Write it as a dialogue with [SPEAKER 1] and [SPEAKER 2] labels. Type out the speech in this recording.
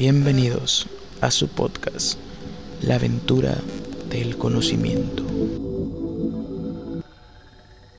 [SPEAKER 1] Bienvenidos a su podcast, La aventura del conocimiento.